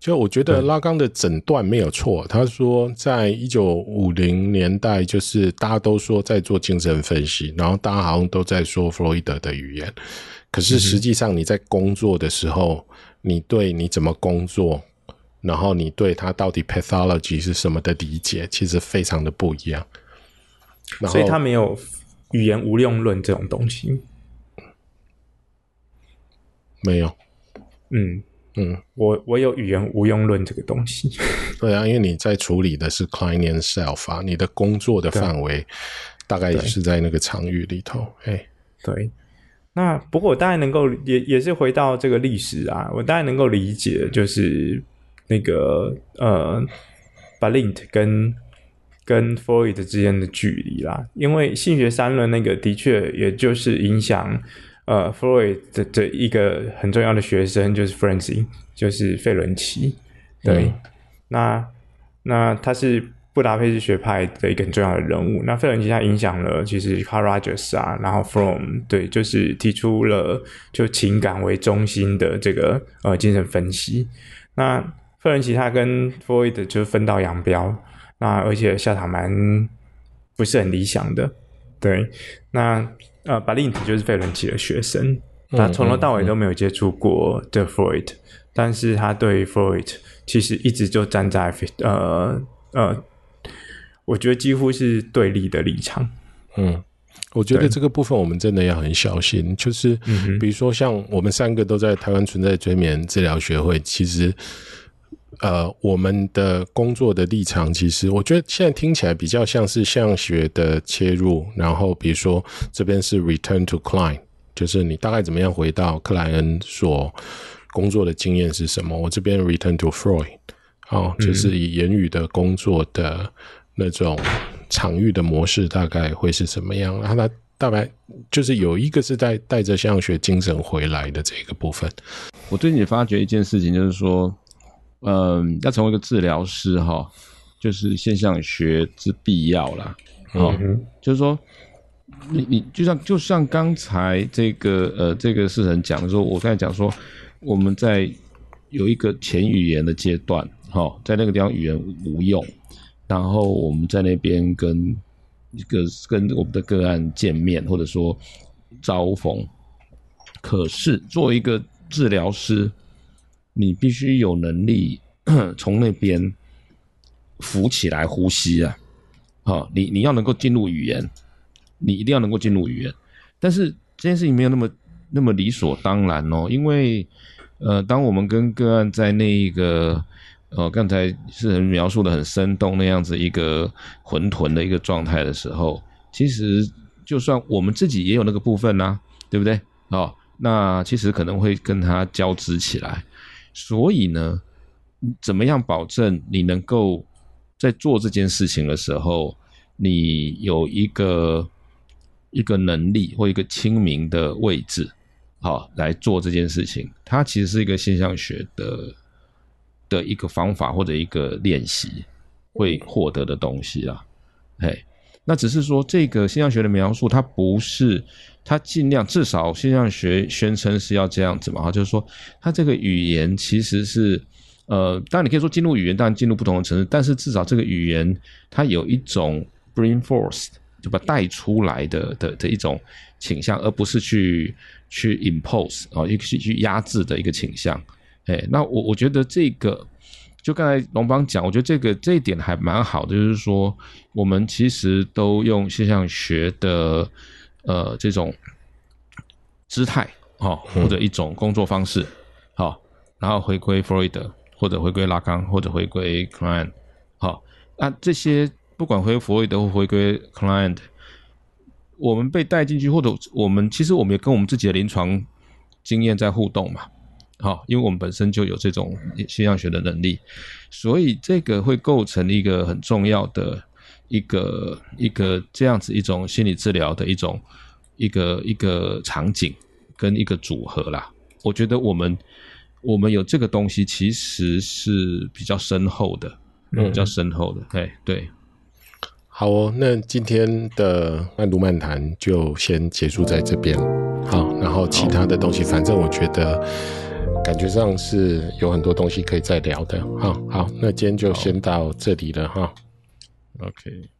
A: 就我觉得拉冈的诊断没有错，他说在一九五零年代，就是大家都说在做精神分析，然后大家好像都在说弗洛伊德的语言，可是实际上你在工作的时候，你对你怎么工作，然后你对他到底 pathology 是什么的理解，其实非常的不一样。
B: 所以他没有语言无用论这种东西，
A: 没有，
B: 嗯。嗯，我我有语言无用论这个东西。
A: 对啊，因为你在处理的是 client self 啊，你的工作的范围大概也是在那个场域里头。哎，
B: 对。那不过我大概能够也也是回到这个历史啊，我大概能够理解，就是那个呃，Balint 跟跟 Freud 之间的距离啦，因为性学三论那个的确也就是影响。呃，弗洛伊德的一个很重要的学生就是 Ferenczi，就是费伦奇。对，嗯、那那他是布达佩斯学派的一个很重要的人物。那费伦奇他影响了其实 Carl Rogers 啊，然后 Fromm 对，就是提出了就情感为中心的这个呃精神分析。那费伦奇他跟弗洛伊德就分道扬镳，那而且下场蛮不是很理想的。对，那。呃，Balint 就是费伦奇的学生，他从头到尾都没有接触过的 Freud，嗯嗯嗯，但是他对 Freud 其实一直就站在呃呃，我觉得几乎是对立的立场。
A: 嗯，我觉得这个部分我们真的要很小心，就是比如说像我们三个都在台湾存在催眠治疗学会，其实。呃，我们的工作的立场，其实我觉得现在听起来比较像是现象学的切入。然后，比如说这边是 return to Klein，就是你大概怎么样回到克莱恩所工作的经验是什么？我这边 return to Freud，哦，就是以言语的工作的那种场域的模式，大概会是什么样？然后它大概就是有一个是带带着现象学精神回来的这个部分。
C: 我最近发觉一件事情，就是说。嗯，要成为一个治疗师哈，就是现象学之必要啦。哦，嗯、就是说，你你就像就像刚才这个呃这个世人讲的说，我刚才讲说，我们在有一个前语言的阶段，哈，在那个地方语言无用，然后我们在那边跟一个跟我们的个案见面，或者说招逢，可是作为一个治疗师。你必须有能力 从那边浮起来呼吸啊！好，你你要能够进入语言，你一定要能够进入语言。但是这件事情没有那么那么理所当然哦，因为呃，当我们跟个案在那一个呃刚才是很描述的很生动那样子一个混沌的一个状态的时候，其实就算我们自己也有那个部分呐、啊，对不对？哦，那其实可能会跟它交织起来。所以呢，怎么样保证你能够在做这件事情的时候，你有一个一个能力或一个清明的位置，好来做这件事情？它其实是一个现象学的的一个方法或者一个练习会获得的东西啊。嘿，那只是说这个现象学的描述，它不是。它尽量，至少现象学宣称是要这样子嘛，哈，就是说，它这个语言其实是，呃，当然你可以说进入语言，当然进入不同的层次，但是至少这个语言它有一种 bring forth，就把带出来的的的一种倾向，而不是去去 impose 啊，一个去去压制的一个倾向。哎，那我我觉得这个，就刚才龙邦讲，我觉得这个这一点还蛮好的，就是说，我们其实都用现象学的。呃，这种姿态，哈，或者一种工作方式，好，然后回归弗洛伊德，或者回归拉康，或者回归 Klein，好，那这些不管回弗洛伊德或回归 Klein，我们被带进去，或者我们其实我们也跟我们自己的临床经验在互动嘛，哈，因为我们本身就有这种现象学的能力，所以这个会构成一个很重要的一个一个这样子一种心理治疗的一种一个一个场景跟一个组合啦。我觉得我们我们有这个东西，其实是比较深厚的，嗯，比较深厚的，哎，对。
A: 好哦，那今天的慢读漫谈就先结束在这边。好，然后其他的东西，反正我觉得感觉上是有很多东西可以再聊的。哈好，那今天就先到这里了哈。
C: OK。